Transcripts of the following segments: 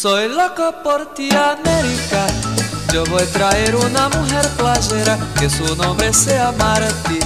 Soy loco por ti, América. Yo voy a traer una mujer playera que su nombre sea Marti,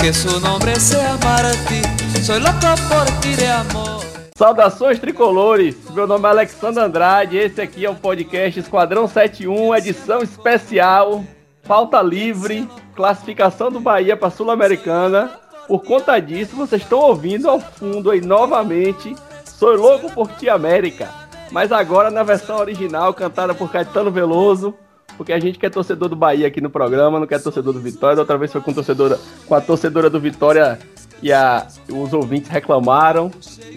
que su nombre sea Marti. Soy loco por ti de amor. Saudações tricolores, meu nome é Alexandre Andrade, esse aqui é o podcast Esquadrão 71, edição especial, falta livre, classificação do Bahia para Sul-Americana. Por conta disso, vocês estão ouvindo ao fundo aí novamente Sou Louco por Ti América, mas agora na versão original, cantada por Caetano Veloso, porque a gente quer torcedor do Bahia aqui no programa, não quer torcedor do Vitória. Da outra vez foi com, torcedora, com a torcedora do Vitória e a, os ouvintes reclamaram.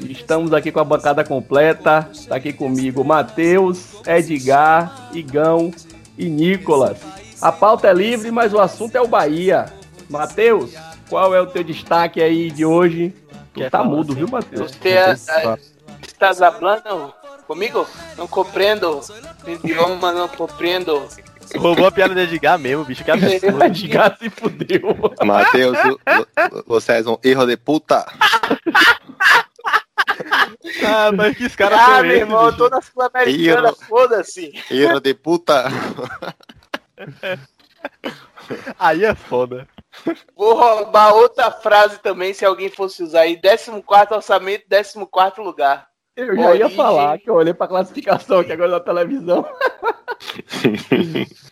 Estamos aqui com a bancada completa. Está aqui comigo Matheus, Edgar, Igão e Nicolas. A pauta é livre, mas o assunto é o Bahia. Matheus, qual é o teu destaque aí de hoje? Tu tá mudo, viu, Matheus? Você está hablando comigo? Não compreendo. Idioma não compreendo. Roubou a piada de Edgar mesmo, bicho. Que absurdo. Edgar se fudeu. Matheus, você é um erro de puta. Ah, mas que caras ah, são meu esses, irmão, eu bicho? tô na Sul-Americana, foda-se. Erro de puta. Aí é foda. Vou roubar outra frase também, se alguém fosse usar aí. 14 orçamento, 14 lugar. Eu já ia Origem. falar que eu olhei pra classificação aqui agora na televisão.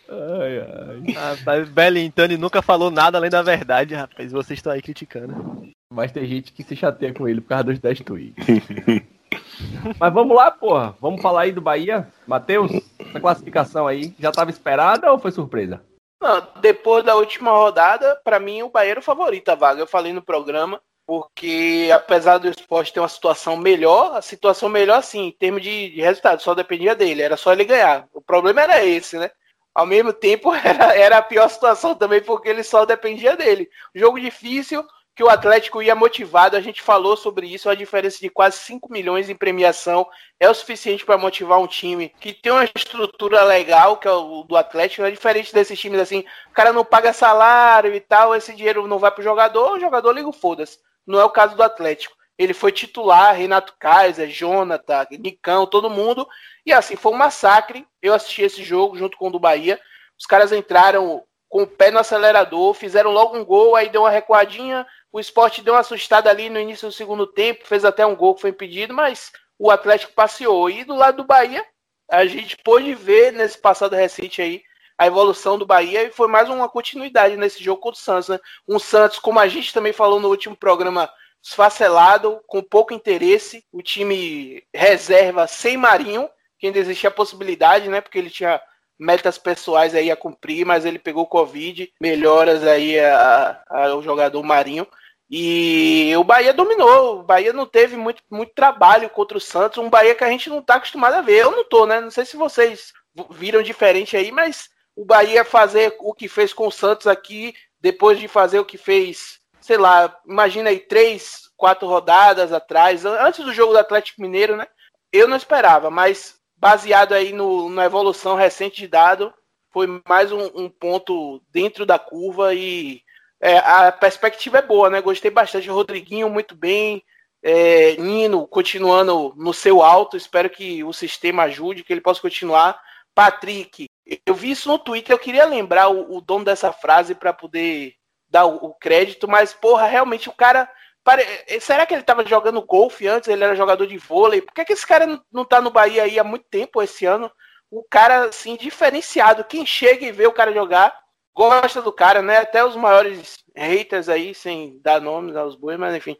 ai, ai. Rapaz, Belintani nunca falou nada além da verdade, rapaz. Vocês estão aí criticando. Mas tem gente que se chateia com ele por causa dos 10 tweets. Mas vamos lá, porra. Vamos falar aí do Bahia. Matheus, essa classificação aí já tava esperada ou foi surpresa? Não, depois da última rodada, pra mim o Bahia era o favorito a vaga. Eu falei no programa, porque apesar do esporte ter uma situação melhor, a situação melhor, assim, em termos de, de resultado, só dependia dele, era só ele ganhar. O problema era esse, né? Ao mesmo tempo, era, era a pior situação também, porque ele só dependia dele. Jogo difícil, que o Atlético ia motivado, a gente falou sobre isso, a diferença de quase 5 milhões em premiação é o suficiente para motivar um time que tem uma estrutura legal, que é o do Atlético, é diferente desses times assim, o cara não paga salário e tal, esse dinheiro não vai pro jogador, o jogador liga o foda-se. Não é o caso do Atlético. Ele foi titular, Renato Kaiser, Jonathan, Nicão, todo mundo, e assim, foi um massacre. Eu assisti esse jogo junto com o do Bahia. Os caras entraram com o pé no acelerador, fizeram logo um gol, aí deu uma recuadinha, o esporte deu uma assustada ali no início do segundo tempo, fez até um gol que foi impedido, mas o Atlético passeou. E do lado do Bahia, a gente pôde ver nesse passado recente aí a evolução do Bahia e foi mais uma continuidade nesse jogo contra o Santos. Né? Um Santos, como a gente também falou no último programa, esfacelado, com pouco interesse, o time reserva sem Marinho, que ainda existia a possibilidade, né? Porque ele tinha metas pessoais aí a cumprir, mas ele pegou Covid, melhoras aí a- a- ao jogador Marinho. E o Bahia dominou. O Bahia não teve muito, muito trabalho contra o Santos. Um Bahia que a gente não tá acostumado a ver. Eu não tô, né? Não sei se vocês viram diferente aí, mas o Bahia fazer o que fez com o Santos aqui, depois de fazer o que fez, sei lá, imagina aí, três, quatro rodadas atrás, antes do jogo do Atlético Mineiro, né? Eu não esperava, mas baseado aí no, na evolução recente de dado, foi mais um, um ponto dentro da curva e é, a perspectiva é boa, né? Gostei bastante. Rodriguinho, muito bem. É, Nino continuando no seu alto. Espero que o sistema ajude, que ele possa continuar. Patrick, eu vi isso no Twitter. Eu queria lembrar o, o dono dessa frase para poder dar o, o crédito, mas porra, realmente o cara. Pare- Será que ele estava jogando golfe antes? Ele era jogador de vôlei? Por que, que esse cara não, não tá no Bahia aí há muito tempo esse ano? O cara, assim, diferenciado. Quem chega e vê o cara jogar, gosta do cara, né? Até os maiores haters aí, sem dar nomes aos bois, mas enfim.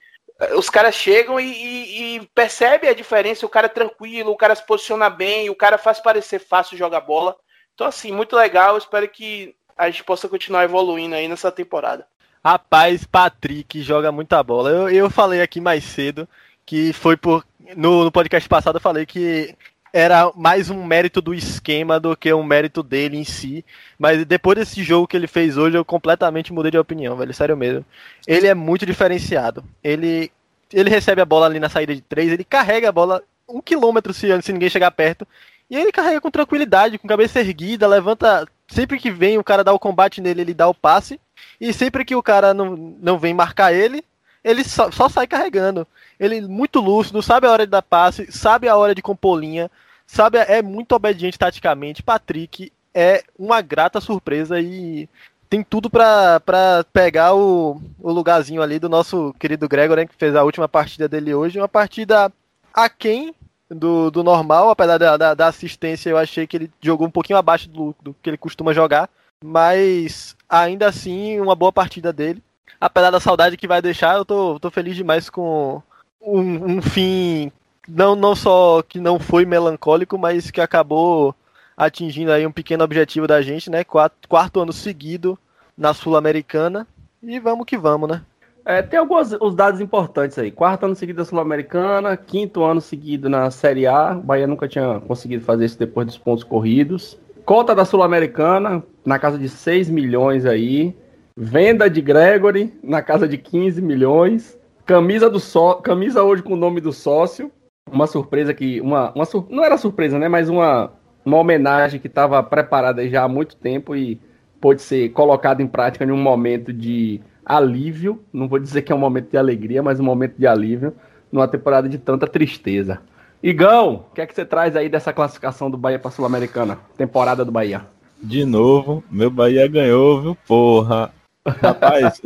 Os caras chegam e, e, e percebem a diferença, o cara é tranquilo, o cara se posiciona bem, o cara faz parecer fácil jogar bola. Então, assim, muito legal. Espero que a gente possa continuar evoluindo aí nessa temporada. Rapaz, Patrick joga muita bola. Eu, eu falei aqui mais cedo que foi por. No, no podcast passado eu falei que era mais um mérito do esquema do que um mérito dele em si. Mas depois desse jogo que ele fez hoje, eu completamente mudei de opinião, velho. Sério mesmo. Ele é muito diferenciado. Ele, ele recebe a bola ali na saída de três, ele carrega a bola um quilômetro se, se ninguém chegar perto. E ele carrega com tranquilidade, com cabeça erguida, levanta. Sempre que vem o cara dá o combate nele, ele dá o passe. E sempre que o cara não, não vem marcar ele, ele só, só sai carregando. Ele muito lúcido, sabe a hora de dar passe, sabe a hora de compor linha, sabe, é muito obediente taticamente. Patrick é uma grata surpresa e tem tudo para pegar o, o lugarzinho ali do nosso querido Gregor, né, que fez a última partida dele hoje. Uma partida aquém do, do normal, apesar da, da, da, assistência, eu achei que ele jogou um pouquinho abaixo do, do que ele costuma jogar. Mas ainda assim, uma boa partida dele. Apesar da saudade que vai deixar, eu tô, tô feliz demais com um, um fim não, não só que não foi melancólico, mas que acabou atingindo aí um pequeno objetivo da gente, né? Quarto, quarto ano seguido na Sul-Americana. E vamos que vamos, né? É, tem alguns os dados importantes aí. Quarto ano seguido na Sul-Americana, quinto ano seguido na Série A. O Bahia nunca tinha conseguido fazer isso depois dos pontos corridos. Cota da Sul-Americana, na casa de 6 milhões aí. Venda de Gregory, na casa de 15 milhões. Camisa do só, camisa hoje com o nome do sócio. Uma surpresa que. Uma, uma não era surpresa, né? Mas uma, uma homenagem que estava preparada já há muito tempo e pôde ser colocada em prática em um momento de alívio. Não vou dizer que é um momento de alegria, mas um momento de alívio numa temporada de tanta tristeza. Igão, o que é que você traz aí dessa classificação do Bahia para Sul-Americana? Temporada do Bahia. De novo, meu Bahia ganhou, viu, porra? Rapaz,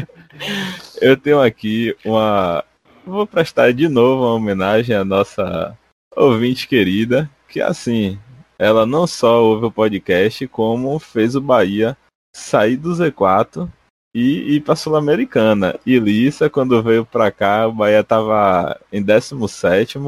eu tenho aqui uma. Vou prestar de novo uma homenagem à nossa ouvinte querida, que assim, ela não só ouve o podcast, como fez o Bahia sair do Z4 e ir para Sul-Americana. E Lissa, quando veio para cá, o Bahia estava em 17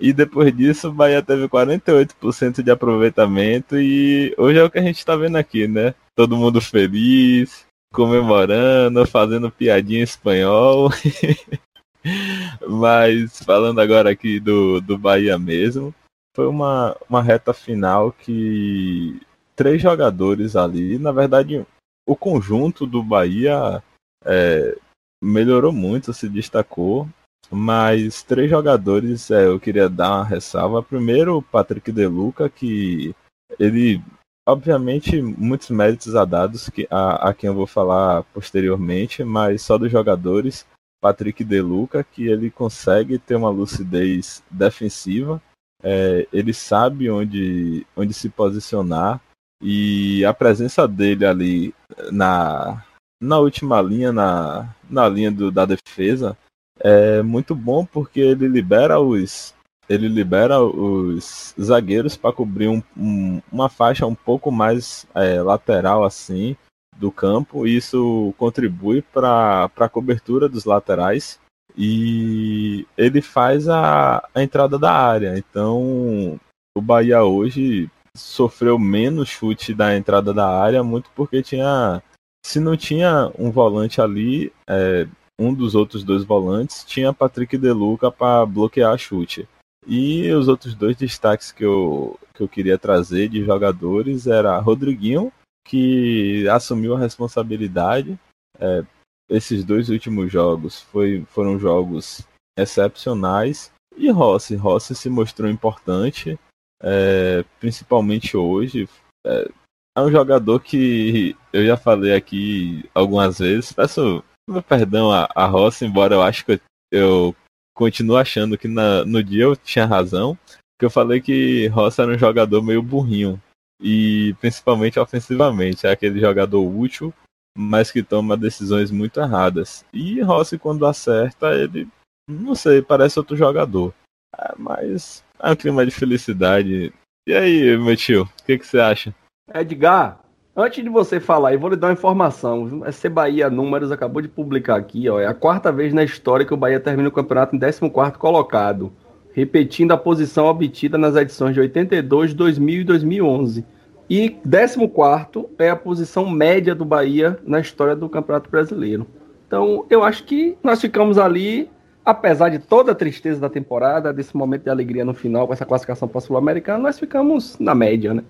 e depois disso o Bahia teve 48% de aproveitamento e hoje é o que a gente está vendo aqui, né? Todo mundo feliz, comemorando, fazendo piadinha em espanhol. Mas falando agora aqui do, do Bahia mesmo, foi uma, uma reta final que três jogadores ali, na verdade, o conjunto do Bahia é, melhorou muito, se destacou, mas três jogadores é, eu queria dar uma ressalva. Primeiro, o Patrick De Luca, que ele obviamente, muitos méritos a dados que, a, a quem eu vou falar posteriormente, mas só dos jogadores. Patrick De Luca, que ele consegue ter uma lucidez defensiva, é, ele sabe onde, onde se posicionar e a presença dele ali na, na última linha, na, na linha do, da defesa, é muito bom porque ele libera os, ele libera os zagueiros para cobrir um, um, uma faixa um pouco mais é, lateral assim do campo. E isso contribui para a cobertura dos laterais e ele faz a, a entrada da área. Então o Bahia hoje sofreu menos chute da entrada da área, muito porque tinha. Se não tinha um volante ali, é, um dos outros dois volantes tinha Patrick Deluca para bloquear chute. E os outros dois destaques que eu, que eu queria trazer de jogadores era Rodriguinho, que assumiu a responsabilidade. É, esses dois últimos jogos foi, foram jogos excepcionais. E Rossi, Rossi se mostrou importante, é, principalmente hoje. É, é, um jogador que eu já falei aqui algumas vezes. Peço meu perdão a, a Rossi, embora eu acho que eu continuo achando que na, no dia eu tinha razão, que eu falei que Rossi era um jogador meio burrinho. E principalmente ofensivamente, é aquele jogador útil, mas que toma decisões muito erradas. E Rossi, quando acerta, ele, não sei, parece outro jogador. É, mas é um clima de felicidade. E aí, meu tio, o que, que você acha? Edgar, Antes de você falar, eu vou lhe dar uma informação. A Bahia Números acabou de publicar aqui, ó, é a quarta vez na história que o Bahia termina o campeonato em 14º colocado, repetindo a posição obtida nas edições de 82, 2000 e 2011. E 14º é a posição média do Bahia na história do Campeonato Brasileiro. Então, eu acho que nós ficamos ali, apesar de toda a tristeza da temporada, desse momento de alegria no final com essa classificação para Sul-Americana, nós ficamos na média, né?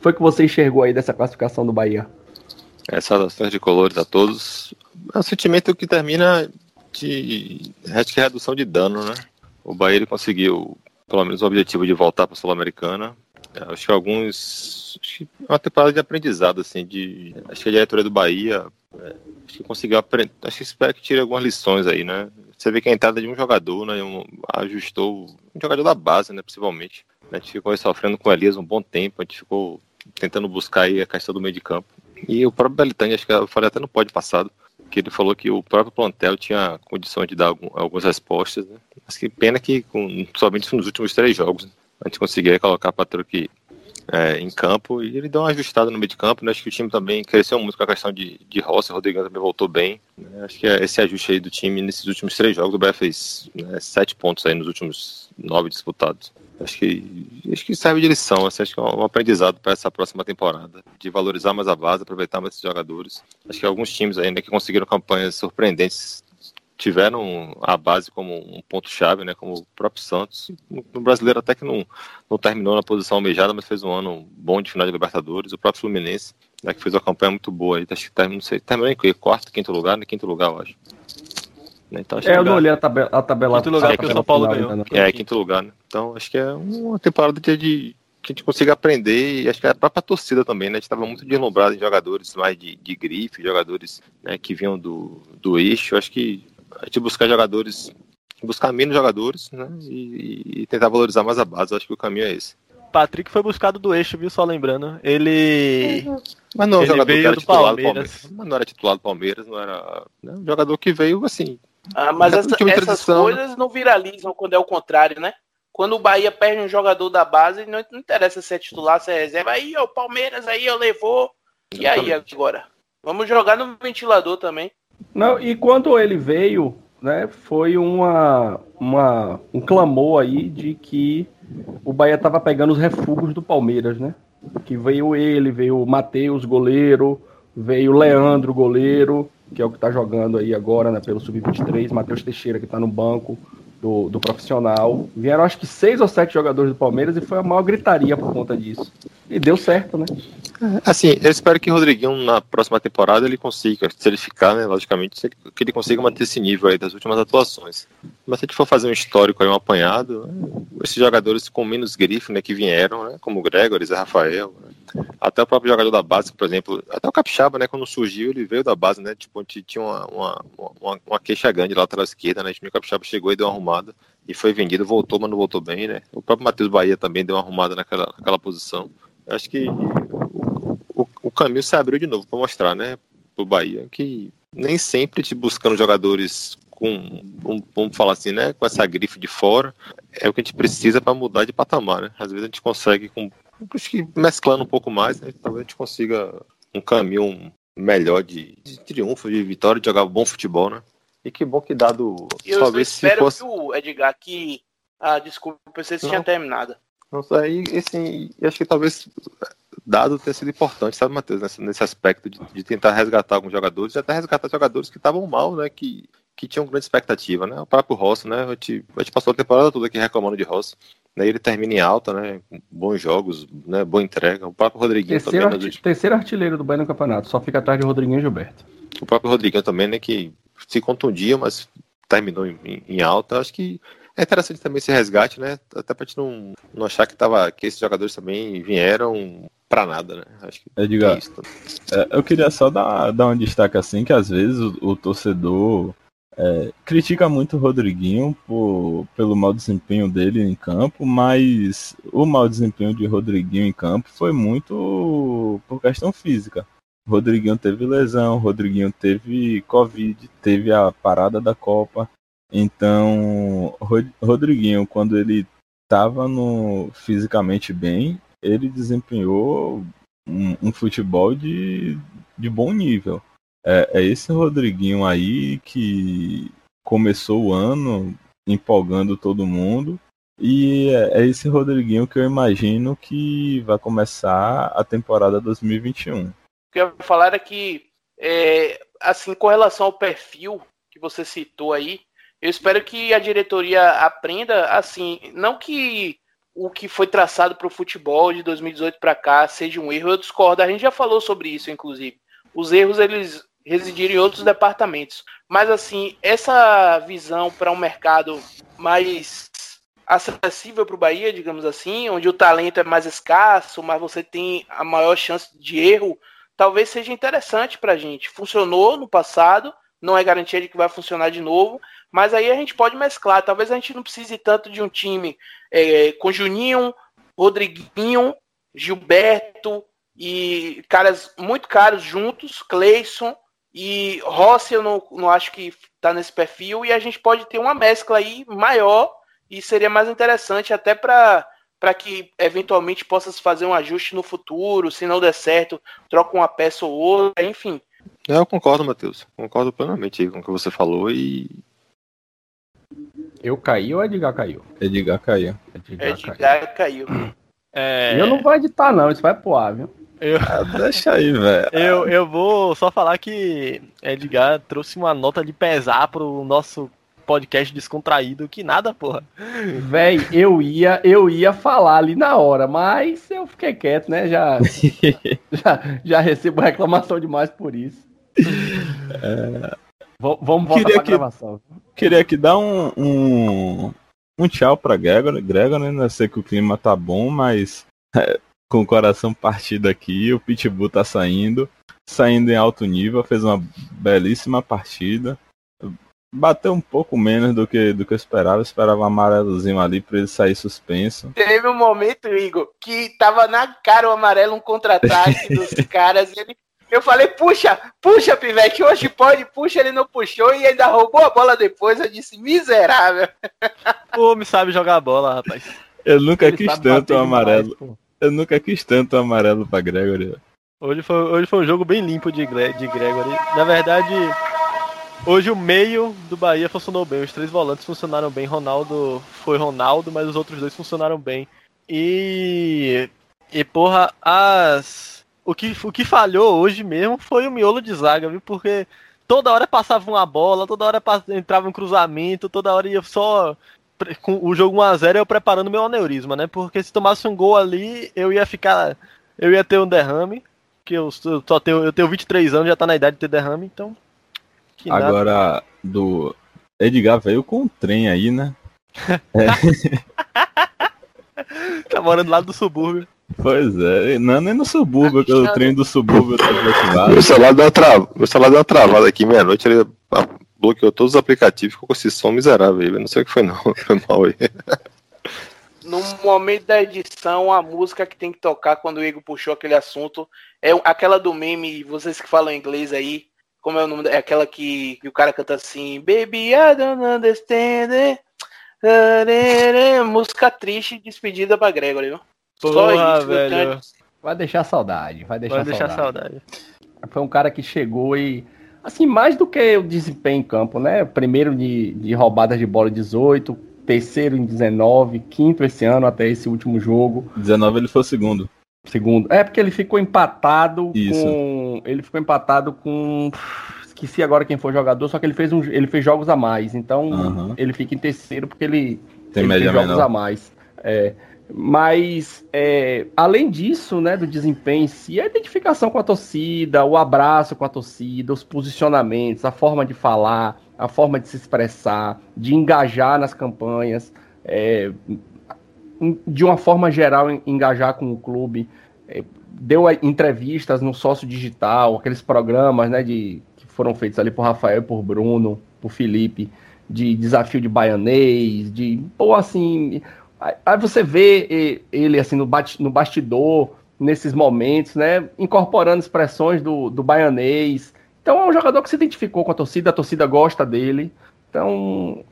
foi que você enxergou aí dessa classificação do Bahia? É, saudações de colores a todos. É um sentimento que termina de que redução de dano, né? O Bahia ele conseguiu pelo menos o objetivo de voltar para a Sul-Americana. É, acho que alguns. Acho que é uma temporada de aprendizado, assim, de. Acho que a diretoria do Bahia. É, acho que conseguiu aprender. Acho que espero que tire algumas lições aí, né? Você vê que a entrada de um jogador, né? Um, ajustou. Um jogador da base, né? Principalmente A gente ficou sofrendo com o Elias um bom tempo, a gente ficou tentando buscar aí a questão do meio de campo. E o próprio Belitani, acho que eu falei até no pódio passado, que ele falou que o próprio plantel tinha condição de dar algum, algumas respostas, né? Mas que pena que com, somente nos últimos três jogos né? a gente conseguia colocar Patrick é, em campo e ele deu uma ajustada no meio de campo. Né? Acho que o time também cresceu muito com a questão de, de Rossi, o Rodrigão também voltou bem. Né? Acho que é esse ajuste aí do time nesses últimos três jogos, o Bahia fez né, sete pontos aí nos últimos nove disputados. Acho que, acho que serve de lição, assim, acho que é um aprendizado para essa próxima temporada, de valorizar mais a base, aproveitar mais esses jogadores. Acho que alguns times ainda que conseguiram campanhas surpreendentes tiveram a base como um ponto-chave, né, como o próprio Santos. No brasileiro até que não, não terminou na posição almejada, mas fez um ano bom de final de Libertadores. O próprio Fluminense, né, que fez uma campanha muito boa. Aí, acho que terminou, não sei, terminou em quarto, quinto lugar, né, quinto lugar, eu acho. Né, então, é, eu não olhei a tabela. A tabela quinto lugar que o São Paulo ganhou. Né? É, quinto lugar, né? Então, acho que é uma temporada de, de que a gente consiga aprender, e acho que é a própria torcida também, né? A gente estava muito deslumbrado em jogadores mais de, de grife, jogadores né, que vinham do, do eixo. Acho que gente buscar jogadores, buscar menos jogadores, né? E, e, tentar valorizar mais a base. Eu acho que o caminho é esse. Patrick foi buscado do eixo, viu? Só lembrando. Ele. Mas não, é ele jogador veio que era do titular Palmeiras. do Palmeiras. Mas não era titular do Palmeiras, não era. Né? Um jogador que veio assim. Ah, mas essa, essas coisas não viralizam quando é o contrário, né? Quando o Bahia perde um jogador da base, não, não interessa se é titular, se é reserva. Aí, o Palmeiras aí, eu levou. E aí agora? Vamos jogar no ventilador também. Não, e quando ele veio, né, foi uma, uma, um clamor aí de que o Bahia estava pegando os refugos do Palmeiras, né? Que veio ele, veio o Matheus, goleiro, veio o Leandro, goleiro, que é o que está jogando aí agora, né, pelo Sub-23, Matheus Teixeira, que está no banco do, do profissional. Vieram acho que seis ou sete jogadores do Palmeiras e foi a maior gritaria por conta disso. E deu certo, né? Assim, eu espero que o Rodriguinho na próxima temporada ele consiga, se ele ficar, né, logicamente, que ele consiga manter esse nível aí das últimas atuações. Mas se a gente for fazer um histórico aí, um apanhado, esses jogadores com menos grife, né, que vieram, né, como o Gregory, Zé Rafael, né, até o próprio jogador da base, por exemplo, até o Capixaba, né, quando surgiu, ele veio da base, né, tipo, tinha uma, uma, uma, uma queixa grande atrás esquerda, né, o Capixaba chegou e deu uma arrumada, e foi vendido, voltou, mas não voltou bem, né, o próprio Matheus Bahia também deu uma arrumada naquela, naquela posição. Eu acho que o, o caminho se abriu de novo para mostrar, né, pro Bahia, que nem sempre te buscando jogadores com, vamos falar assim, né, com essa grife de fora, é o que a gente precisa para mudar de patamar, né? Às vezes a gente consegue, com, acho que mesclando um pouco mais, né, talvez a gente consiga um caminho melhor de, de triunfo, de vitória, de jogar bom futebol, né? E que bom que dado. Eu, talvez espero se fosse... que o Edgar que. Ah, desculpa, pensei que tinha terminado. Não sei, assim, acho que talvez dado ter sido importante, sabe, Matheus, nesse, nesse aspecto de, de, tentar resgatar alguns jogadores, e até resgatar jogadores que estavam mal, né, que, que tinham grande expectativa, né, o próprio Rossi, né, a gente, a gente passou a temporada toda aqui reclamando de Rossi, né, ele termina em alta, né, com bons jogos, né, boa entrega, o próprio Rodriguinho terceiro também. Arti terceiro artilheiro do Bahia no campeonato, só fica atrás de Rodriguinho e Gilberto. O próprio Rodriguinho também, né, que se contundia, mas terminou em, em alta, acho que é interessante também esse resgate, né? Até pra gente não, não achar que, tava, que esses jogadores também vieram pra nada, né? Acho que é, diga, é isso. É, eu queria só dar, dar um destaque assim, que às vezes o, o torcedor é, critica muito o Rodriguinho por, pelo mau desempenho dele em campo, mas o mau desempenho de Rodriguinho em campo foi muito por questão física. O Rodriguinho teve lesão, Rodriguinho teve Covid, teve a parada da Copa. Então, Rodriguinho, quando ele estava fisicamente bem, ele desempenhou um, um futebol de, de bom nível. É, é, esse Rodriguinho aí que começou o ano empolgando todo mundo. E é, é esse Rodriguinho que eu imagino que vai começar a temporada 2021. O que eu ia falar é que, é, assim, com relação ao perfil que você citou aí, eu espero que a diretoria aprenda, assim, não que o que foi traçado para o futebol de 2018 para cá seja um erro, eu discordo. A gente já falou sobre isso, inclusive. Os erros eles residirem em outros departamentos, mas assim essa visão para um mercado mais acessível para o Bahia, digamos assim, onde o talento é mais escasso, mas você tem a maior chance de erro, talvez seja interessante para a gente. Funcionou no passado, não é garantia de que vai funcionar de novo, mas aí a gente pode mesclar. Talvez a gente não precise tanto de um time é, com Juninho, Rodriguinho, Gilberto e caras muito caros juntos, Cleison e Rossi eu não, não acho que tá nesse perfil e a gente pode ter uma mescla aí maior e seria mais interessante até para para que eventualmente possa se fazer um ajuste no futuro, se não der certo, troca uma peça ou outra, enfim. É, eu concordo, Matheus. Concordo plenamente com o que você falou e. Eu caí ou Edgar caiu? Edgar caiu. Edgar, Edgar caiu. caiu. É... Eu não vou editar, não, isso vai pro ar, viu? Eu... Ah, deixa aí, velho. Eu, eu vou só falar que Edgar trouxe uma nota de pesar pro nosso podcast descontraído que nada, porra. Véi, eu ia, eu ia falar ali na hora, mas eu fiquei quieto, né? Já, já, já recebo reclamação demais por isso. É... Vamos voltar queria pra que, gravação. Queria que dar um, um, um tchau pra Gregor, Gregor, né? Eu sei que o clima tá bom, mas é, com o coração partido aqui, o Pitbull tá saindo, saindo em alto nível, fez uma belíssima partida bateu um pouco menos do que, do que eu esperava. Eu esperava um amarelozinho ali pra ele sair suspenso. Teve um momento, Igor, que tava na cara o amarelo, um contra-ataque dos caras. E ele, eu falei, puxa, puxa, Pivete, hoje pode, puxa, ele não puxou e ainda roubou a bola depois. Eu disse, miserável. O homem sabe jogar bola, rapaz. Eu nunca ele quis tanto o amarelo. Demais, eu nunca quis tanto amarelo pra Gregory. Hoje foi, hoje foi um jogo bem limpo de, de Gregory. Na verdade, Hoje o meio do Bahia funcionou bem, os três volantes funcionaram bem. Ronaldo foi Ronaldo, mas os outros dois funcionaram bem. E. E porra, as. O que, o que falhou hoje mesmo foi o miolo de zaga, viu? Porque toda hora passava uma bola, toda hora entrava um cruzamento, toda hora ia só. Com o jogo 1x0 eu preparando meu aneurisma, né? Porque se tomasse um gol ali, eu ia ficar. Eu ia ter um derrame. Que eu, eu só tenho, eu tenho 23 anos, já tá na idade de ter derrame, então que Agora, nada. do Edgar veio com um trem aí, né? é. tá morando lá do subúrbio. Pois é, não nem no subúrbio, que o trem do subúrbio tá desativado. Meu celular deu uma, tra... Meu celular deu uma travada aqui meia-noite, ele bloqueou todos os aplicativos, ficou com esse som miserável eu não sei o que foi não, foi mal aí. No momento da edição, a música que tem que tocar quando o Igor puxou aquele assunto é aquela do meme, vocês que falam inglês aí, como é o nome? É aquela que, que o cara canta assim, Baby, I don't understand. Música triste, despedida pra Gregory, viu? Porra, isso, velho. Vai deixar saudade, vai deixar, vai deixar saudade. saudade. Foi um cara que chegou e, assim, mais do que o desempenho em campo, né? Primeiro de, de roubadas de bola 18, terceiro em 19, quinto esse ano até esse último jogo. 19 ele foi o segundo. Segundo. É porque ele ficou empatado Isso. com. Ele ficou empatado com. Esqueci agora quem foi jogador, só que ele fez, um, ele fez jogos a mais. Então uhum. ele fica em terceiro porque ele, Tem ele fez jogos menor. a mais. É, mas é, além disso, né, do desempenho em si, a identificação com a torcida, o abraço com a torcida, os posicionamentos, a forma de falar, a forma de se expressar, de engajar nas campanhas. É, de uma forma geral, engajar com o clube. É, deu entrevistas no sócio digital, aqueles programas né, de, que foram feitos ali por Rafael, por Bruno, por Felipe, de desafio de baianês, de. Pô, assim. Aí você vê ele assim no, no bastidor, nesses momentos, né? Incorporando expressões do, do baianês. Então é um jogador que se identificou com a torcida, a torcida gosta dele. Então,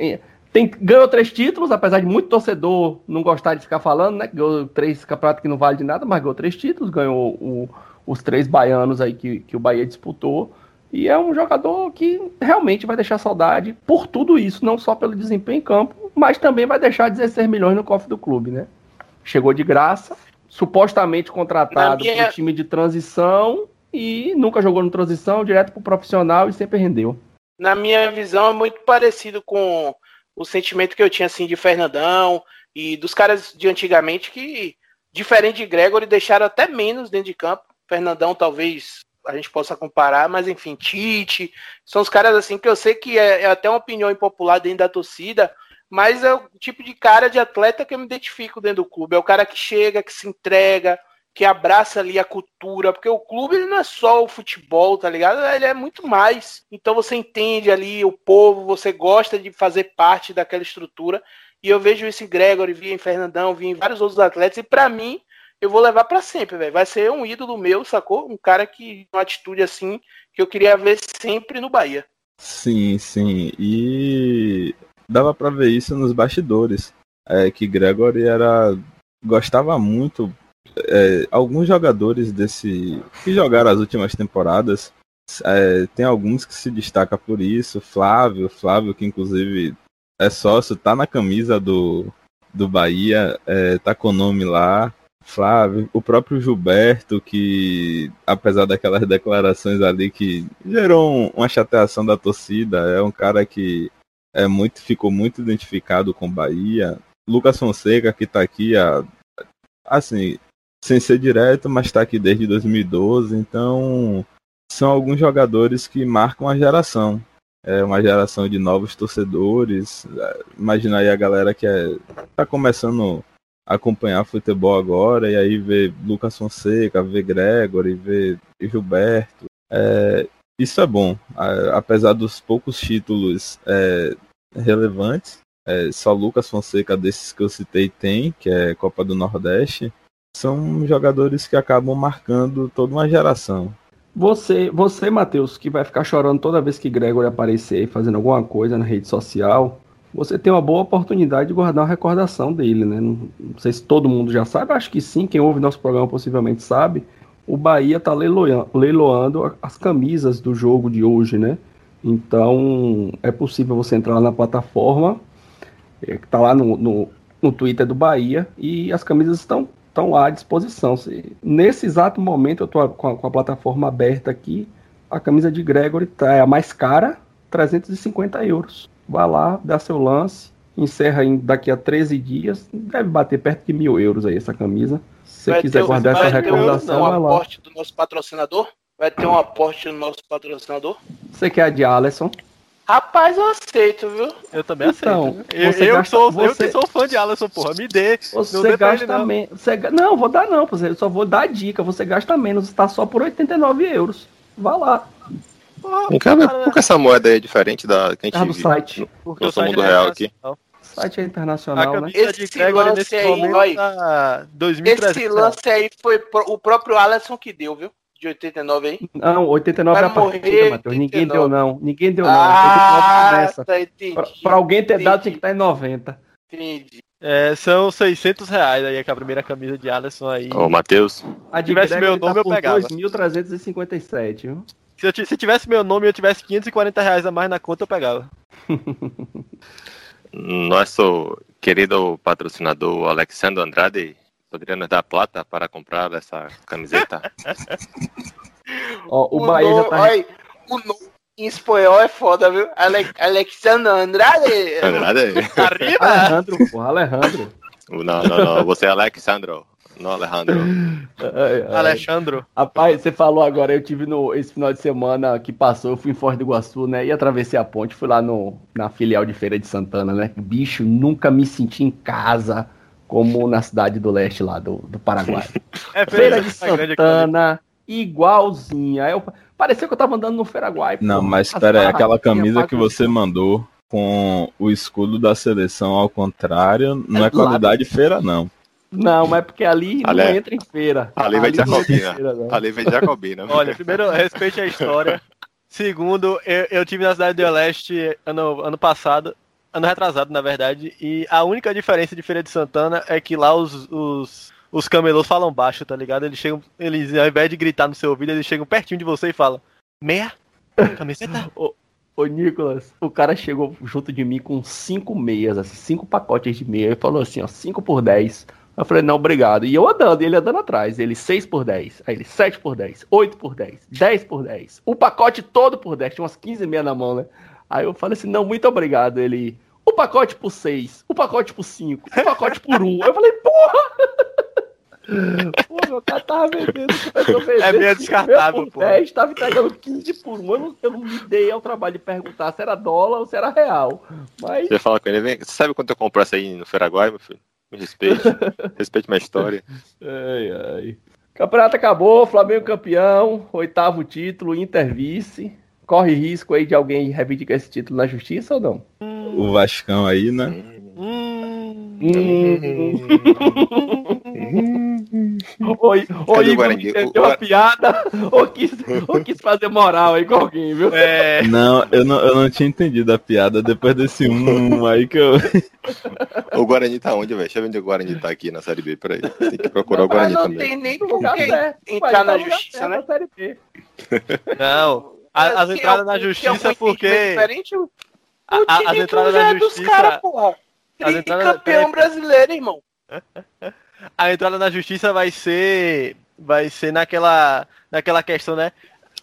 tem, ganhou três títulos, apesar de muito torcedor não gostar de ficar falando, né? Ganhou três campeonatos que não vale de nada, mas ganhou três títulos, ganhou o, os três baianos aí que, que o Bahia disputou. E é um jogador que realmente vai deixar saudade por tudo isso, não só pelo desempenho em campo, mas também vai deixar 16 milhões no cofre do clube, né? Chegou de graça, supostamente contratado minha... para time de transição e nunca jogou no transição, direto para o profissional e sempre rendeu. Na minha visão, é muito parecido com o sentimento que eu tinha assim de Fernandão e dos caras de antigamente que, diferente de Gregory, deixaram até menos dentro de campo. Fernandão talvez a gente possa comparar, mas enfim, Tite, são os caras assim que eu sei que é, é até uma opinião impopular dentro da torcida, mas é o tipo de cara de atleta que eu me identifico dentro do clube. É o cara que chega, que se entrega, que abraça ali a cultura, porque o clube ele não é só o futebol, tá ligado? Ele é muito mais. Então você entende ali o povo, você gosta de fazer parte daquela estrutura. E eu vejo isso em Gregory, vi em Fernandão, vi em vários outros atletas, e para mim, eu vou levar para sempre, velho. Vai ser um ídolo meu, sacou? Um cara que, uma atitude assim, que eu queria ver sempre no Bahia. Sim, sim. E dava para ver isso nos bastidores. É, que Gregory era. gostava muito. É, alguns jogadores desse. que jogaram as últimas temporadas. É, tem alguns que se destacam por isso. Flávio, Flávio, que inclusive é sócio, tá na camisa do, do Bahia, é, tá com o nome lá. Flávio, o próprio Gilberto, que apesar daquelas declarações ali que gerou uma chateação da torcida, é um cara que é muito, ficou muito identificado com Bahia. Lucas Fonseca, que está aqui, a, assim, sem ser direto, mas está aqui desde 2012. Então, são alguns jogadores que marcam a geração. É uma geração de novos torcedores. Imagina aí a galera que é, tá começando acompanhar futebol agora e aí ver Lucas Fonseca, ver Gregory, ver Gilberto. É, isso é bom, apesar dos poucos títulos é, relevantes. É, só Lucas Fonseca desses que eu citei tem, que é Copa do Nordeste. São jogadores que acabam marcando toda uma geração. Você, você Matheus, que vai ficar chorando toda vez que Gregory aparecer fazendo alguma coisa na rede social, você tem uma boa oportunidade de guardar uma recordação dele, né? Não, não sei se todo mundo já sabe, acho que sim, quem ouve nosso programa possivelmente sabe o Bahia está leiloando, leiloando as camisas do jogo de hoje, né? Então é possível você entrar lá na plataforma, é, que está lá no, no, no, Twitter do Bahia, e as camisas estão, estão lá à disposição. Se, nesse exato momento eu estou com, com, a plataforma aberta aqui, a camisa de Gregory tá, é a mais cara, 350 euros. Vá lá, dá seu lance, encerra em, daqui a 13 dias, deve bater perto de mil euros aí essa camisa. Se você quiser guardar essa recordação, um, vai lá. aporte do nosso patrocinador? Vai ter um aporte do nosso patrocinador? Você quer a de Alisson? Rapaz, eu aceito, viu? Eu também então, aceito. Eu, eu, gasta, sou, você... eu sou fã de Alisson, porra. Me dê. Você não gasta menos. Você... Não, vou dar não, eu só vou dar a dica. Você gasta menos, está só por 89 euros. Vá lá. Vem cá, por que essa moeda aí é diferente da que a gente ah, do site. Porque o mundo é real aqui. O site é internacional, né? Esse de lance aí, momento tá Esse lance aí foi o próprio Alisson que deu, viu? De 89 aí. Não, 89 Vai é a partida, Matheus. Ninguém deu, não. Ninguém deu, não. Ah, tá, pra, pra, alguém ter entendi. dado, tinha que estar em 90. Entendi. É, são 600 reais aí, a primeira camisa de Alisson aí. Ô, Matheus. A tivesse meu nome, tá eu pegava. 2.357, viu? Se, eu, se tivesse meu nome e eu tivesse 540 reais a mais na conta, eu pegava. Nosso querido patrocinador Alexandre Andrade poderia nos dar plata para comprar essa camiseta? oh, o, o Bahia no... já tá... Oi, o nome em espanhol é foda, viu? Ale... Alexandre Andrade. Andrade. Arriba. Alejandro, porra, Alejandro. Não, não, não. Você é Alexandro. Não, Alejandro. Alexandro. Rapaz, você falou agora, eu tive no esse final de semana que passou, eu fui em Foz do Iguaçu, né? E atravessei a ponte, fui lá no, na filial de Feira de Santana, né? Bicho, nunca me senti em casa como na cidade do leste lá do, do Paraguai. É, Feira de Santana, igualzinha. Eu, parecia que eu tava andando no Feraguai. Não, pô, mas espera aí, aquela camisa que você mandou com o escudo da seleção ao contrário, não é, é qualidade feira, não. Não, mas é porque ali ali não é- entra em feira. Ali vem Jacobina. Ali vem Jacobina. Olha, primeiro, respeite a história. Segundo, eu, eu tive na cidade do Leste ano, ano passado, ano retrasado, na verdade, e a única diferença de Feira de Santana é que lá os, os, os camelôs falam baixo, tá ligado? Eles chegam, eles, ao invés de gritar no seu ouvido, eles chegam pertinho de você e falam: Meia? Camiseta? ô, ô, Nicolas, o cara chegou junto de mim com cinco meias, assim, cinco pacotes de meia, e falou assim: ó, cinco por dez. Eu falei, não, obrigado. E eu andando, e ele andando atrás. Ele 6 por 10. Aí ele 7 por 10, 8 por 10, 10 por 10. O pacote todo por 10. Tinha umas 15 e meia na mão, né? Aí eu falei assim, não, muito obrigado. Ele, o pacote por 6, o pacote por 5, o pacote por 1. Eu falei, porra! Pô, meu cara tava vendendo, É meio descartável, pô. 10, tava entregando 15 por 1. Eu não, eu não me dei ao trabalho de perguntar se era dólar ou se era real. Mas... Você fala com ele, vem, você sabe quanto eu comprei essa aí no Feraguai, meu filho? Me respeite. respeite minha história. Ai, ai. Campeonato acabou, Flamengo campeão, oitavo título, Inter vice. Corre risco aí de alguém reivindicar esse título na justiça ou não? O Vascão aí, né? Hum, Oi, Cadê oi, o Igor, Guarani? entendeu O- a piada ou quis, ou quis fazer moral aí com alguém, viu? É, Não, eu não, eu não tinha entendido a piada depois desse um aí que eu. O Guarani tá onde, velho? Deixa eu ver onde o Guarani tá aqui na Série B, peraí. Tem que procurar o Mas Guarani não também. tem nem por lugar que certo. entrar na tá justiça, né? da Série B. não. A- As Que é entradas na é um justiça entendimento porque. diferente, o a- a- time As que entradas na é dos justiça. caras, porra. as entradas- peraí. brasileiro, irmão. A entrada na justiça vai ser. Vai ser naquela. Naquela questão, né?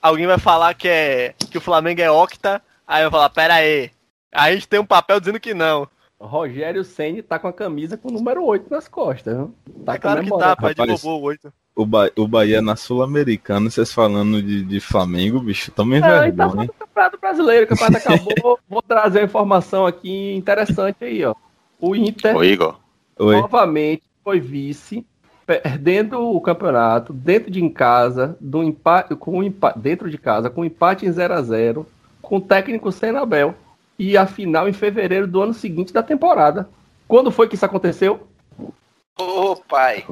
Alguém vai falar que é. que o Flamengo é octa. Aí eu vou falar, pera aí. A gente tem um papel dizendo que não. Rogério Ceni tá com a camisa com o número 8 nas costas, viu? Tá é claro que tá, pai de Rapaz, bobô 8. O, ba... o Bahia na Sul-Americana, vocês falando de, de Flamengo, bicho, também tá vergonha. falando do Campeonato Brasileiro, o campeonato acabou. Vou trazer uma informação aqui interessante aí, ó. O Inter Ô, Igor. Novamente foi vice, perdendo o campeonato dentro de casa, do empate, com um empate, dentro de casa, com um empate em 0 a 0 com o técnico sem Abel. E a final em fevereiro do ano seguinte da temporada. Quando foi que isso aconteceu? Ô, pai.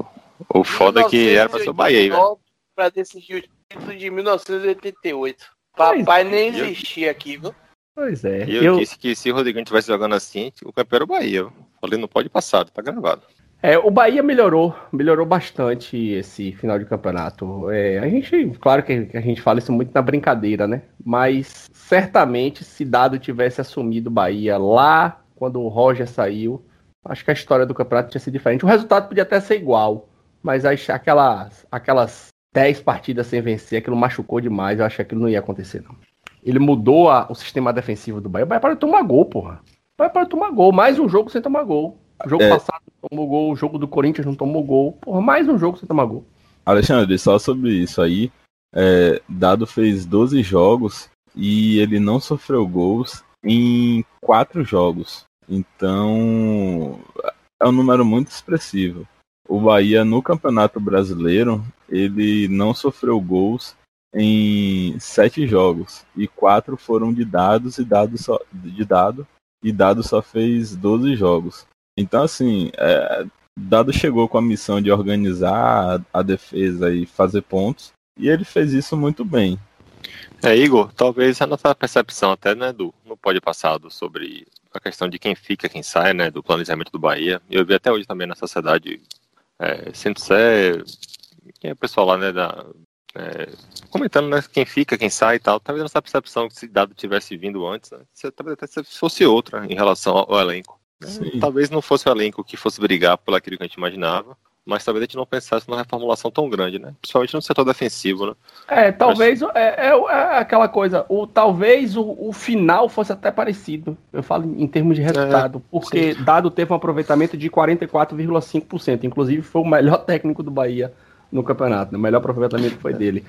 O foda é que era pra ser o Bahia velho. Pra decidir o título de 1988. Papai nem existia aqui, viu? Pois é. E eu, Eu, disse que se o Rodrigão estivesse jogando assim, o campeão era o Bahia. viu? Falei, não pode passar, tá gravado. É, o Bahia melhorou, melhorou bastante esse final de campeonato. É, a gente, claro que a gente fala isso muito na brincadeira, né? Mas certamente, se Dado tivesse assumido o Bahia lá quando o Roger saiu, acho que a história do campeonato tinha sido diferente. O resultado podia até ser igual, mas as- aquelas, aquelas 10 partidas sem vencer, aquilo machucou demais. Eu acho que aquilo não ia acontecer, não. Ele mudou a- o sistema defensivo do Bahia. O Bahia parou de tomar gol, porra. O Bahia parou de tomar gol. Mais um jogo sem tomar gol. O jogo É. passado não tomou gol, o jogo do Corinthians não tomou gol. Porra, mais um jogo sem tomar gol. Alexandre, só sobre isso aí, é, Dado fez 12 jogos e ele não sofreu gols em 4 jogos. Então, é um número muito expressivo. O Bahia no Campeonato Brasileiro, ele não sofreu gols em 7 jogos e 4 foram de dados e dado só de dado e dado só fez 12 jogos. Então, assim, é, Dado chegou com a missão de organizar a, defesa e fazer pontos, e ele fez isso muito bem. É, Igor, talvez a nossa percepção até, né, do, no pódio passado sobre a questão de quem fica, quem sai, né, do planejamento do Bahia. Eu vi até hoje também na sociedade, é, sendo ser, é o pessoal lá, né, da, é, comentando, né, quem fica, quem sai e tal. Talvez a nossa percepção que se dado tivesse vindo antes, né, talvez até se fosse outra em relação ao elenco. Sim. Talvez não fosse o elenco que fosse brigar por aquilo que a gente imaginava, mas talvez a gente não pensasse numa reformulação tão grande, né? Principalmente no setor defensivo, né? É, talvez é, é- é aquela coisa, o, talvez o, o final fosse até parecido. Eu falo em termos de resultado, porque Dado teve um aproveitamento de 44,5%. Inclusive foi o melhor técnico do Bahia no campeonato, né? o melhor aproveitamento foi dele.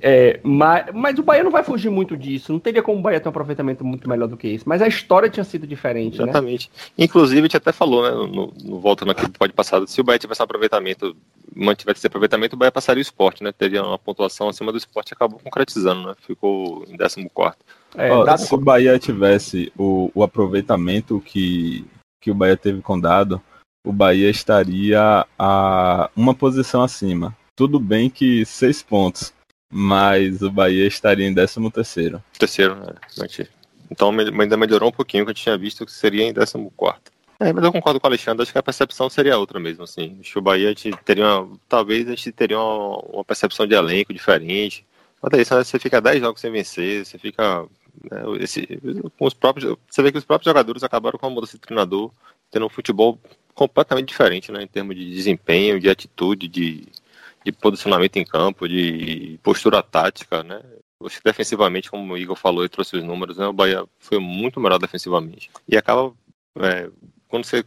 É, mas, mas o Bahia não vai fugir muito disso. Não teria como o Bahia ter um aproveitamento muito melhor do que isso. Mas a história tinha sido diferente, né? Exatamente. Inclusive, a gente até falou, né, no, no volta naquele pode passado, se o Bahia tivesse um aproveitamento, mantivesse esse aproveitamento, o Bahia passaria o esporte, né? Teria uma pontuação acima do esporte e acabou concretizando, né? Ficou em 14 É, Dado- se o Bahia tivesse o, o aproveitamento que, que o Bahia teve com dado, o Bahia estaria a uma posição acima. Tudo bem que seis pontos, mas o Bahia estaria em 13 terceiro. Terceiro, né? Então ainda melhorou um pouquinho o que gente tinha visto, que seria em 14 É, mas eu concordo com o Alexandre, acho que a percepção seria outra mesmo, assim. Acho que o Bahia a gente teria uma, talvez a gente teria uma, uma percepção de elenco diferente. Mas é isso, né? Você fica 10 jogos sem vencer, você fica. né, esse, com os próprios, você vê que os próprios jogadores acabaram com a mudança de treinador, tendo um futebol completamente diferente, né? Em termos de desempenho, de atitude, de, de posicionamento em campo, de postura tática, né? Acho que defensivamente, como o Igor falou e trouxe os números, né, o Bahia foi muito melhor defensivamente. E acaba, é, quando você,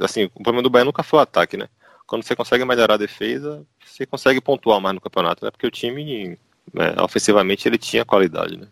assim, o problema do Bahia nunca foi o ataque, né? Quando você consegue melhorar a defesa, você consegue pontuar mais no campeonato, né? Porque o time, né, ofensivamente, ele tinha qualidade, né?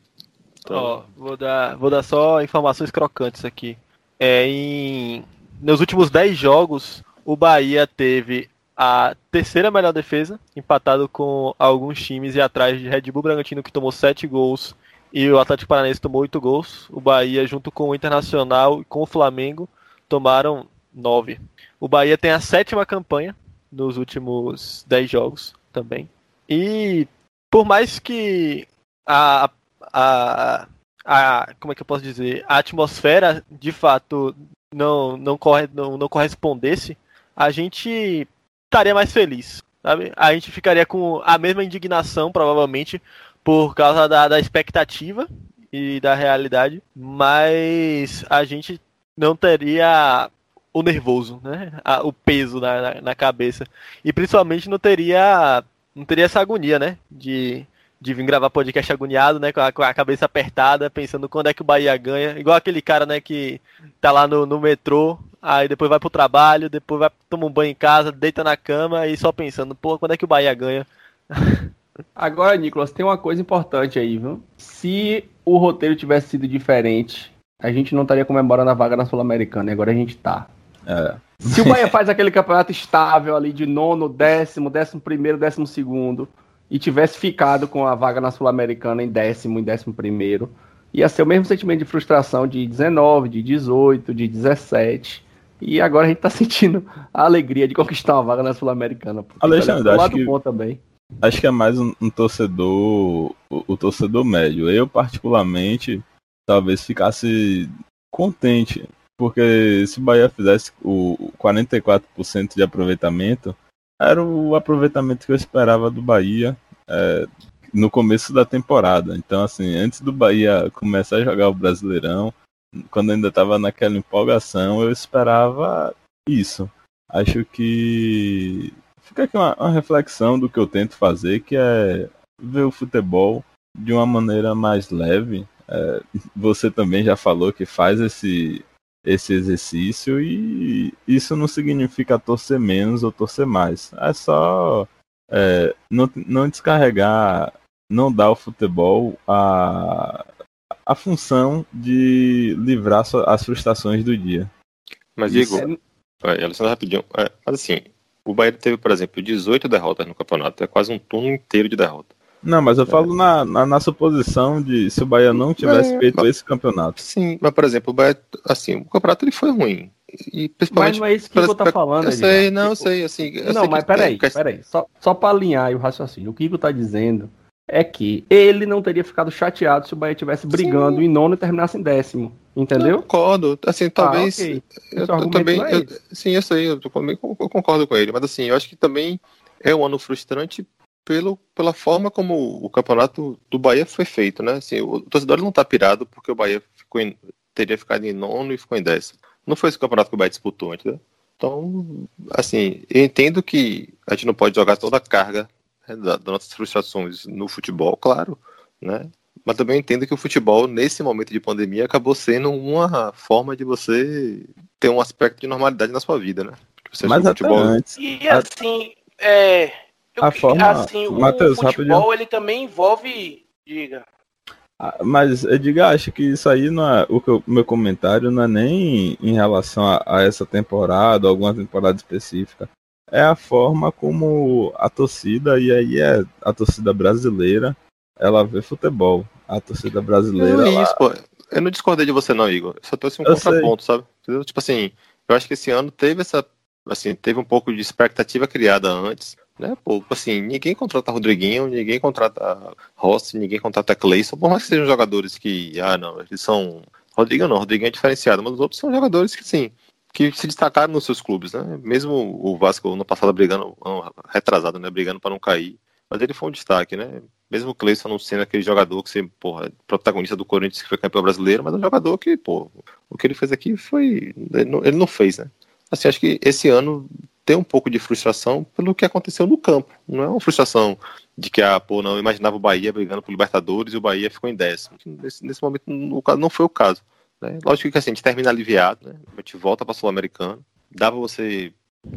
Então, vou dar, vou dar só informações crocantes aqui. É, em, nos últimos 10 jogos, o Bahia teve a terceira melhor defesa, empatado com alguns times e atrás de Red Bull Bragantino, que tomou 7 gols, e o Atlético Paranaense tomou 8 gols. O Bahia, junto com o Internacional e com o Flamengo, tomaram 9. O Bahia tem a sétima campanha nos últimos 10 jogos também. E por mais que a, a, a como é que eu posso dizer, a atmosfera de fato não não, corre, não, não correspondesse, a gente estaria mais feliz, sabe? A gente ficaria com a mesma indignação, provavelmente, por causa da, da expectativa e da realidade, mas a gente não teria o nervoso, né? o peso na, na, na, cabeça. E principalmente não teria não teria essa agonia, né? De, de vir gravar podcast agoniado, né? Com a, com a, cabeça apertada, pensando quando é que o Bahia ganha. Igual aquele cara, né, que tá lá no, no metrô, aí depois vai pro trabalho, depois vai tomar um banho em casa, deita na cama e só pensando, pô, quando é que o Bahia ganha? Agora, Nicolas, tem uma coisa importante aí, viu? Se o roteiro tivesse sido diferente, a gente não estaria comemorando a vaga na Sul-Americana, e agora a gente tá. É. Se o Bahia faz aquele campeonato estável ali de nono, décimo, décimo primeiro, décimo segundo, e tivesse ficado com a vaga na Sul-Americana em décimo, em décimo primeiro, ia ser o mesmo sentimento de frustração de 19, de 18, de 17. E agora a gente tá sentindo a alegria de conquistar uma vaga na Sul-Americana. Alexandre, acho que, bom também. acho que é mais um, um torcedor, o, o torcedor médio. Eu, particularmente, talvez ficasse contente porque se o Bahia fizesse o 44% de aproveitamento, era o aproveitamento que eu esperava do Bahia é, no começo da temporada. Então, assim, antes do Bahia começar a jogar o Brasileirão, quando ainda estava naquela empolgação, eu esperava isso. Acho que fica aqui uma, uma reflexão do que eu tento fazer, que é ver o futebol de uma maneira mais leve. É, você também já falou que faz esse esse exercício e isso não significa torcer menos ou torcer mais. É só é, não, não descarregar, não dar ao futebol a, a função de livrar as frustrações do dia. Mas digo, é... Alessandro, rapidinho, é, mas assim, o Bahia teve, por exemplo, 18 derrotas no campeonato, é quase um turno inteiro de derrota. Não, mas eu falo na, na, na suposição de se o Bahia não tivesse é, feito mas, esse campeonato. Sim, mas por exemplo, o Bahia, assim, o campeonato ele foi ruim. E principalmente. Mas não é isso que o Kiko tá falando, Eu sei, não, eu sei, assim. Eu não, sei mas peraí, é, peraí. Só, só pra alinhar o raciocínio. O Kiko tá dizendo é que ele não teria ficado chateado se o Bahia tivesse brigando sim. em nono e terminasse em décimo. Entendeu? Eu concordo. Assim, talvez. Ah, okay. eu, eu também. É eu, sim, eu sei, eu, eu concordo com ele. Mas assim, eu acho que também é um ano frustrante pelo, pela forma como o campeonato do Bahia foi feito, né? Assim, o torcedor não está pirado porque o Bahia ficou em, teria ficado em nono e ficou em décimo. Não foi esse campeonato que o Bahia disputou, entendeu? Então, assim, eu entendo que a gente não pode jogar toda a carga né, das nossas frustrações no futebol, claro, né? Mas também entendo que o futebol, nesse momento de pandemia, acabou sendo uma forma de você ter um aspecto de normalidade na sua vida, né? Você Mas futebol... antes... E assim, é, eu, a forma, assim, Mateus, o futebol rapidinho. ele também envolve, diga. Ah, mas eu digo, acho que isso aí não é, o que eu, meu comentário não é nem em relação a, a essa temporada, alguma temporada específica. É a forma como a torcida, e aí é a torcida brasileira, ela vê futebol. A torcida brasileira. Não, ela... isso, pô. Eu não discordei de você, não, Igor. Eu só trouxe um eu contraponto, sei. sabe? Entendeu? Tipo assim, eu acho que esse ano teve essa. Assim, teve um pouco de expectativa criada antes. Né? Pô, assim, ninguém contrata Rodriguinho, ninguém contrata Rossi, ninguém contrata Cleison, por mais que sejam jogadores que, ah, não, eles são. Rodriguinho não, Rodriguinho é diferenciado, mas os outros são jogadores que, sim, que se destacaram nos seus clubes, né? Mesmo o Vasco no passado brigando, retrasado, né? Brigando para não cair, mas ele foi um destaque, né? Mesmo o Cleison não sendo aquele jogador que você, porra, protagonista do Corinthians que foi campeão brasileiro, mas é um jogador que, pô, o que ele fez aqui foi. Ele não fez, né? Assim, acho que esse ano tem um pouco de frustração pelo que aconteceu no campo. Não é uma frustração de que, ah, pô, não, eu imaginava o Bahia brigando por Libertadores e o Bahia ficou em décimo. Nesse, nesse momento, no caso, não foi o caso. Né? Lógico que assim, a gente termina aliviado, né? A gente volta para Sul-Americano. Dá pra você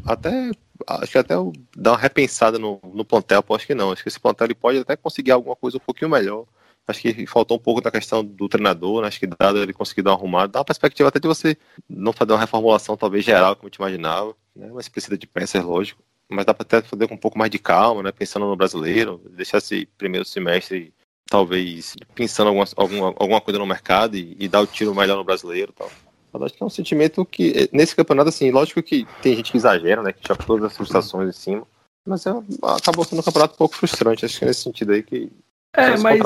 até. Acho que até dar uma repensada no, no plantel, acho que não. Acho que esse plantel ele pode até conseguir alguma coisa um pouquinho melhor. Acho que faltou um pouco da questão do treinador, né? acho que dado ele conseguir dar uma arrumada, dá uma perspectiva até de você não fazer uma reformulação talvez geral, como a gente imaginava, né? mas precisa de peças, lógico. Mas dá para até fazer com um pouco mais de calma, né? pensando no brasileiro, deixar esse primeiro semestre talvez pensando alguma, alguma, alguma coisa no mercado e, e dar o tiro melhor no brasileiro tal. Mas acho que é um sentimento que, nesse campeonato, assim, lógico que tem gente que exagera, né? Que joga todas as frustrações em cima. Mas é, acabou sendo um campeonato um pouco frustrante, acho que é nesse sentido aí que. É, mas,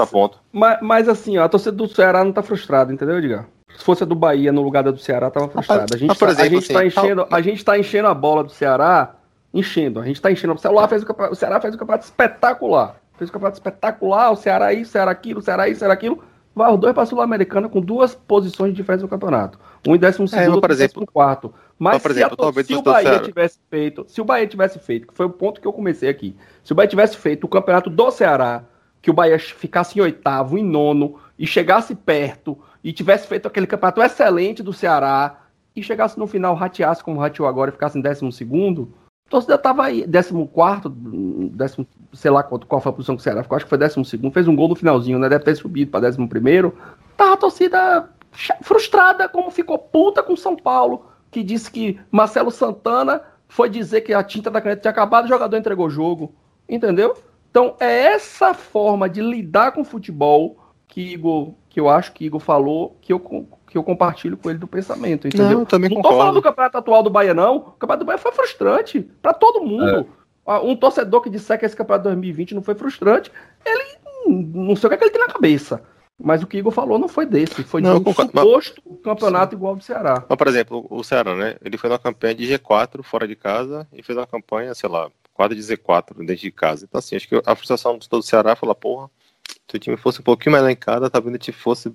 mas, mas, assim, ó, a torcida do Ceará não tá frustrada, entendeu, Edgar? Se fosse a do Bahia no lugar da do Ceará, tava frustrada. A gente, tá, exemplo, a, gente tá assim, tá enchendo, a gente tá enchendo a bola do Ceará, enchendo. A gente tá enchendo. O Ceará fez o, o Ceará fez um campeonato espetacular. Fez um campeonato espetacular, o Ceará isso, o Ceará aquilo, o Ceará isso, o Ceará aquilo vai os dois para a Sul-Americana com duas posições de diferença no campeonato. Um em décimo segundo, é, por exemplo, quarto. Mas por exemplo, se, a, se o Bahia tivesse feito, se o Bahia tivesse feito, que foi o ponto que eu comecei aqui, se o Bahia tivesse feito o campeonato do Ceará, que o Bahia ficasse em oitavo, em nono, e chegasse perto, e tivesse feito aquele campeonato excelente do Ceará, e chegasse no final, rateasse como rateou agora e ficasse em décimo segundo, a torcida estava aí, 14, décimo, sei lá qual, qual foi a posição que o Ceará ficou, acho que foi 12, fez um gol no finalzinho, né? Deve ter subido para 11. Tava a torcida frustrada, como ficou puta com São Paulo, que disse que Marcelo Santana foi dizer que a tinta da caneta tinha acabado, o jogador entregou o jogo. Entendeu? Então é essa forma de lidar com o futebol que Igor, que eu acho que Igor falou, que eu que eu compartilho com ele do pensamento, entendeu? Não, eu também não concordo. tô falando do campeonato atual do Bahia, não. O campeonato do Bahia foi frustrante para todo mundo. É. Um torcedor que disser que esse campeonato 2020 não foi frustrante, ele não sei o que, é que ele tem na cabeça. Mas o que Igor falou não foi desse, foi não, de um suposto mas... campeonato igual ao do Ceará. Mas, por exemplo, o Ceará, né? Ele foi numa campanha de G4 fora de casa e fez uma campanha, sei lá, quadro de Z4 dentro de casa. Então, assim, acho que a frustração do todo Ceará lá, porra, se o time fosse um pouquinho mais lá em casa, talvez a gente fosse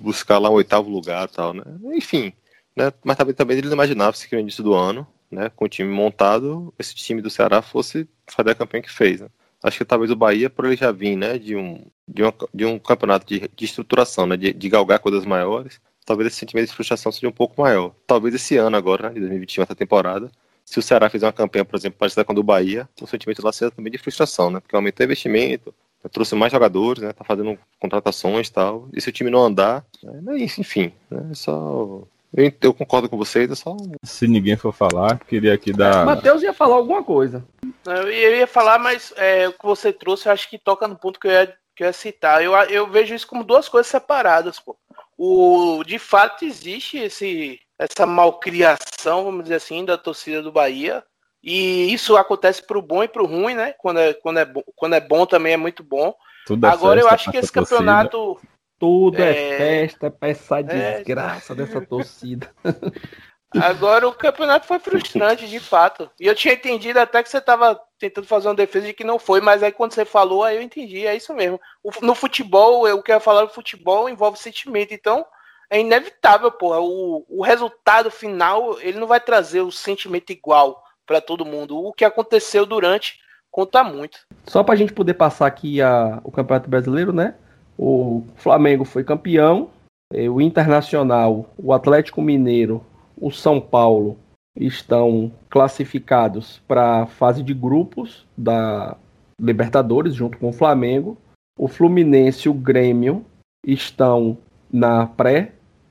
buscar lá um oitavo lugar tal, né? Enfim, né? Mas talvez também ele não imaginava que no início do ano, né, com o time montado, esse time do Ceará fosse fazer a campanha que fez, né? Acho que talvez o Bahia, por ele já vir, né, de um, de, de um campeonato de, de estruturação, né, de, de galgar coisas maiores, talvez esse sentimento de frustração seja um pouco maior. Talvez esse ano agora, né, de 2021, essa temporada, se o Ceará fizer uma campanha, por exemplo, parecida com a do Bahia, o sentimento lá seja também de frustração, né? Porque aumentou o investimento, trouxe mais jogadores, né? Tá fazendo contratações e tal. E se o time não andar, né? enfim, né? É só. Eu, eu, concordo com vocês, é só. Se ninguém for falar, queria aqui dar. Matheus ia falar alguma coisa. Eu ia, eu ia falar, mas é, o que você trouxe, eu acho que toca no ponto que eu ia, que eu ia citar. Eu, eu vejo isso como duas coisas separadas, pô. O, de fato existe esse, essa malcriação, vamos dizer assim, da torcida do Bahia e isso acontece para o bom e para o ruim, né? Quando é, quando, é bom, quando é bom também é muito bom. Tudo é Agora eu acho que esse campeonato. Tudo é, é festa, é essa é, desgraça dessa torcida. Agora o campeonato foi frustrante, de fato. E eu tinha entendido até que você estava tentando fazer uma defesa de que não foi, mas aí quando você falou, aí eu entendi, é isso mesmo. O, no futebol, eu quero falar do futebol envolve sentimento, então é inevitável, porra. O, o resultado final, ele não vai trazer o sentimento igual para todo mundo. O que aconteceu durante conta muito. Só para a gente poder passar aqui a, o Campeonato Brasileiro, né? O Flamengo foi campeão, é, o Internacional, o Atlético Mineiro, o São Paulo estão classificados para a fase de grupos da Libertadores, junto com o Flamengo. O Fluminense e o Grêmio estão na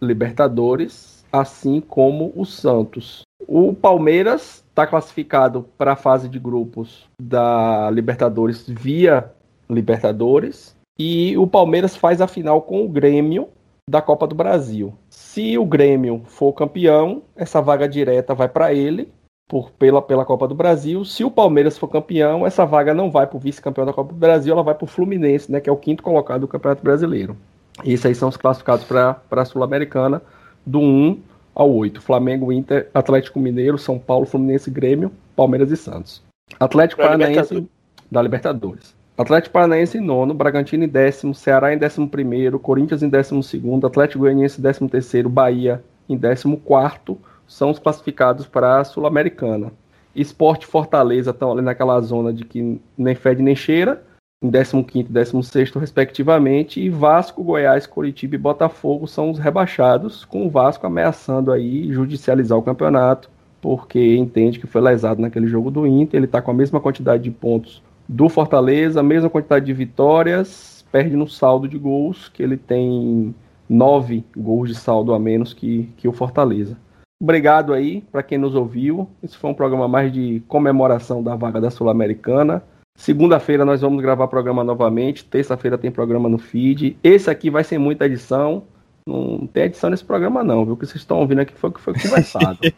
pré-Libertadores, assim como o Santos. O Palmeiras está classificado para a fase de grupos da Libertadores via Libertadores. E o Palmeiras faz a final com o Grêmio da Copa do Brasil. Se o Grêmio for campeão, essa vaga direta vai para ele por, pela, pela Copa do Brasil. Se o Palmeiras for campeão, essa vaga não vai para o vice-campeão da Copa do Brasil, ela vai para o Fluminense, né, que é o quinto colocado do Campeonato Brasileiro. Esses aí são os classificados para a Sul-Americana do 1 ao 8. Flamengo, Inter, Atlético Mineiro, São Paulo, Fluminense, Grêmio, Palmeiras e Santos. Atlético pra Paranaense Libertadores. da Libertadores. Atlético Paranaense em nono, Bragantino em décimo, Ceará em décimo primeiro, Corinthians em décimo segundo, Atlético Goianiense em décimo terceiro, Bahia em décimo quarto, são os classificados para a Sul-Americana. Esporte Fortaleza estão ali naquela zona de que nem fede nem cheira, em 15 e 16 respectivamente, e Vasco, Goiás, Curitiba e Botafogo são os rebaixados, com o Vasco ameaçando aí judicializar o campeonato, porque entende que foi lesado naquele jogo do Inter, ele está com a mesma quantidade de pontos do Fortaleza, a mesma quantidade de vitórias, perde no saldo de gols, que ele tem nove gols de saldo a menos que, que o Fortaleza. Obrigado aí para quem nos ouviu. Esse foi um programa mais de comemoração da vaga da Sul-Americana. Segunda-feira nós vamos gravar programa novamente. Terça-feira tem programa no feed. Esse aqui vai ser muita edição. Não tem edição nesse programa, não, viu? O que vocês estão ouvindo aqui foi o que foi conversado.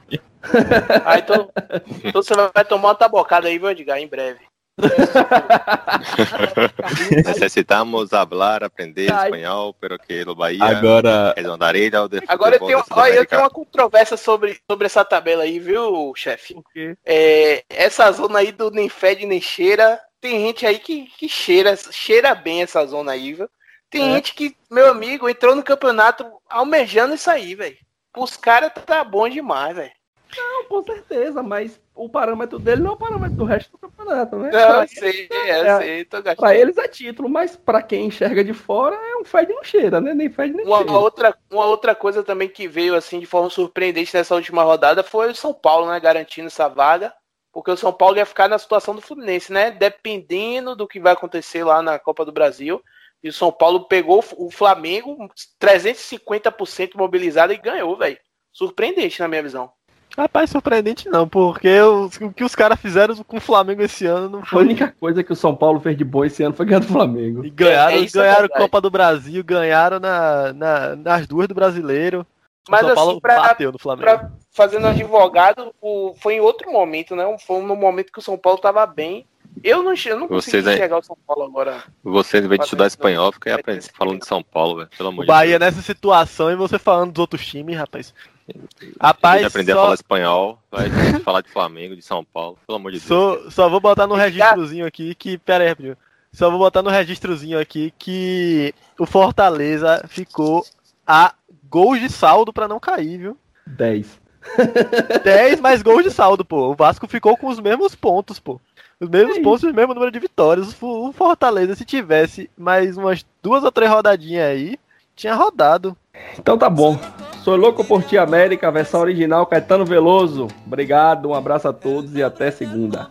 Ah, então, então você vai tomar uma tabocada aí, viu, Edgar, em breve. Necesitamos hablar, aprender Ai. espanhol, pero que lo Bahia Agora, Agora eu tenho, olha, eu tenho uma controvérsia sobre, sobre essa tabela aí, viu, chefe? É, essa zona aí do nem fede nem cheira, tem gente aí que, que cheira, cheira bem essa zona aí, viu? Tem É. gente que, meu amigo, entrou no campeonato almejando isso aí, velho. Os caras tá bom demais, velho. Não, com certeza, mas o parâmetro dele não é o parâmetro do resto do campeonato, né? Não, Pra, eu sei, eu é, sei, tô gastando. pra eles é título, mas pra quem enxerga de fora é um fede não cheira, né? Nem fede nem Uma cheira. outra, uma outra coisa também que veio assim de forma surpreendente nessa última rodada foi o São Paulo, né, garantindo essa vaga, porque o São Paulo ia ficar na situação do Fluminense, né, dependendo do que vai acontecer lá na Copa do Brasil. E o São Paulo pegou o Flamengo 350% mobilizado e ganhou, velho. Surpreendente na minha visão. Rapaz, surpreendente não, porque os- o que os caras fizeram com o Flamengo esse ano não A foi. única coisa que o São Paulo fez de bom esse ano foi ganhar do Flamengo. E ganharam, É, é é ganharam verdade. Copa do Brasil, ganharam na, na- nas duas do brasileiro. Mas o São Paulo assim, pra- bateu no Flamengo. Pra, fazendo advogado, o- foi em outro momento, né? Foi no momento que o São Paulo tava bem. Eu não, eu não consegui Vocês aí- enxergar o São Paulo agora. Vocês, em vez de estudar espanhol, fica aí aprendendo, falando de São Paulo, velho. Pelo amor O Bahia de Deus. nessa situação e você falando dos outros times, rapaz. Rapaz, de aprender a só, falar espanhol, vai falar de Flamengo, de São Paulo. Pelo amor de Deus. só, só vou botar no registrozinho aqui que. Pera aí, rapidinho. Só vou botar no registrozinho aqui que o Fortaleza ficou a gols de saldo pra não cair, viu? 10. 10 mais gols de saldo, pô. O Vasco ficou com os mesmos pontos, pô. Os mesmos É pontos e o mesmo número de vitórias. O o Fortaleza, se tivesse mais umas duas ou três rodadinhas aí, tinha rodado. Então tá bom. Sou louco por ti, América, versão original Caetano Veloso. Obrigado, um abraço a todos e até segunda.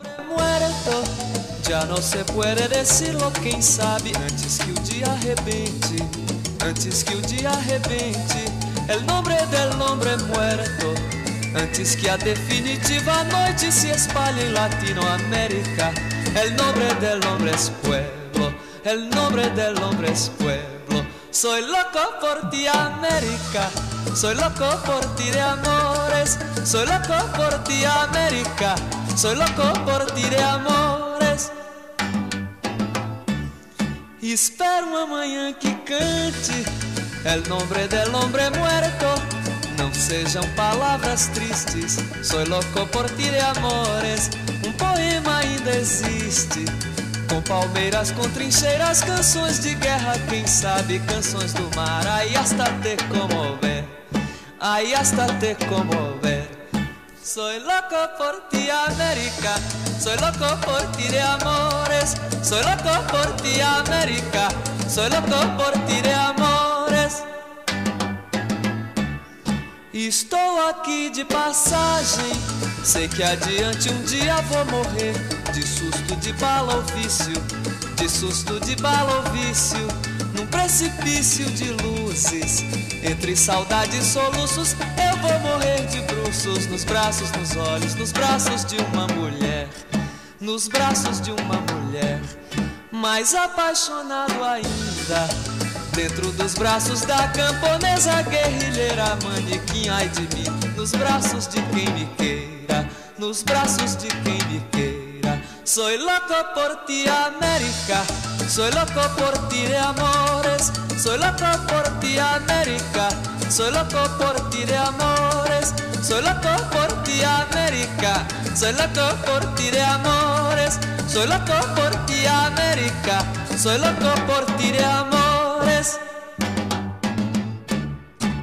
Ya no se puede decirlo, quem sabe, antes que o dia arrebente, antes que o dia arrebente, el nombre del hombre muerto, antes que a definitiva noite se espalhe em Latinoamérica, el nombre del hombre es pueblo, el nombre del hombre es pueblo. Soy loco por ti, América. Soy loco por ti de amores. Soy loco por ti, América. Soy loco por ti de amores. Espero uma manhã que cante el nombre del hombre muerto. Não sejam palavras tristes. Soy loco por ti de amores. Um poema ainda existe. Com palmeiras, com trincheiras, canções de guerra, quem sabe canções do mar. Aí hasta te comover, aí hasta te comover. Soy loco por ti, América. Soy loco por ti de amores. Soy loco por ti, América. Soy loco por ti de amores. Estou aqui de passagem. Sei que adiante um dia vou morrer. De susto de bala ou vício. De susto de bala ou vício. Num precipício de luzes. Entre saudade e soluços. Eu vou morrer de bruços. Nos braços, nos olhos. Nos braços de uma mulher. Nos braços de uma mulher. Mais apaixonado ainda. Dentro dos braços da camponesa guerrilheira manequim, ai de mim Nos braços de quem me queira Nos braços de quem me queira Soy loco por ti, América. Soy loco por ti de amores. Soy loco por ti, América. Soy loco por ti de amores. Soy loco por ti, América. Soy loco por ti de amores. Soy loco por ti, América. Soy loco por ti de amores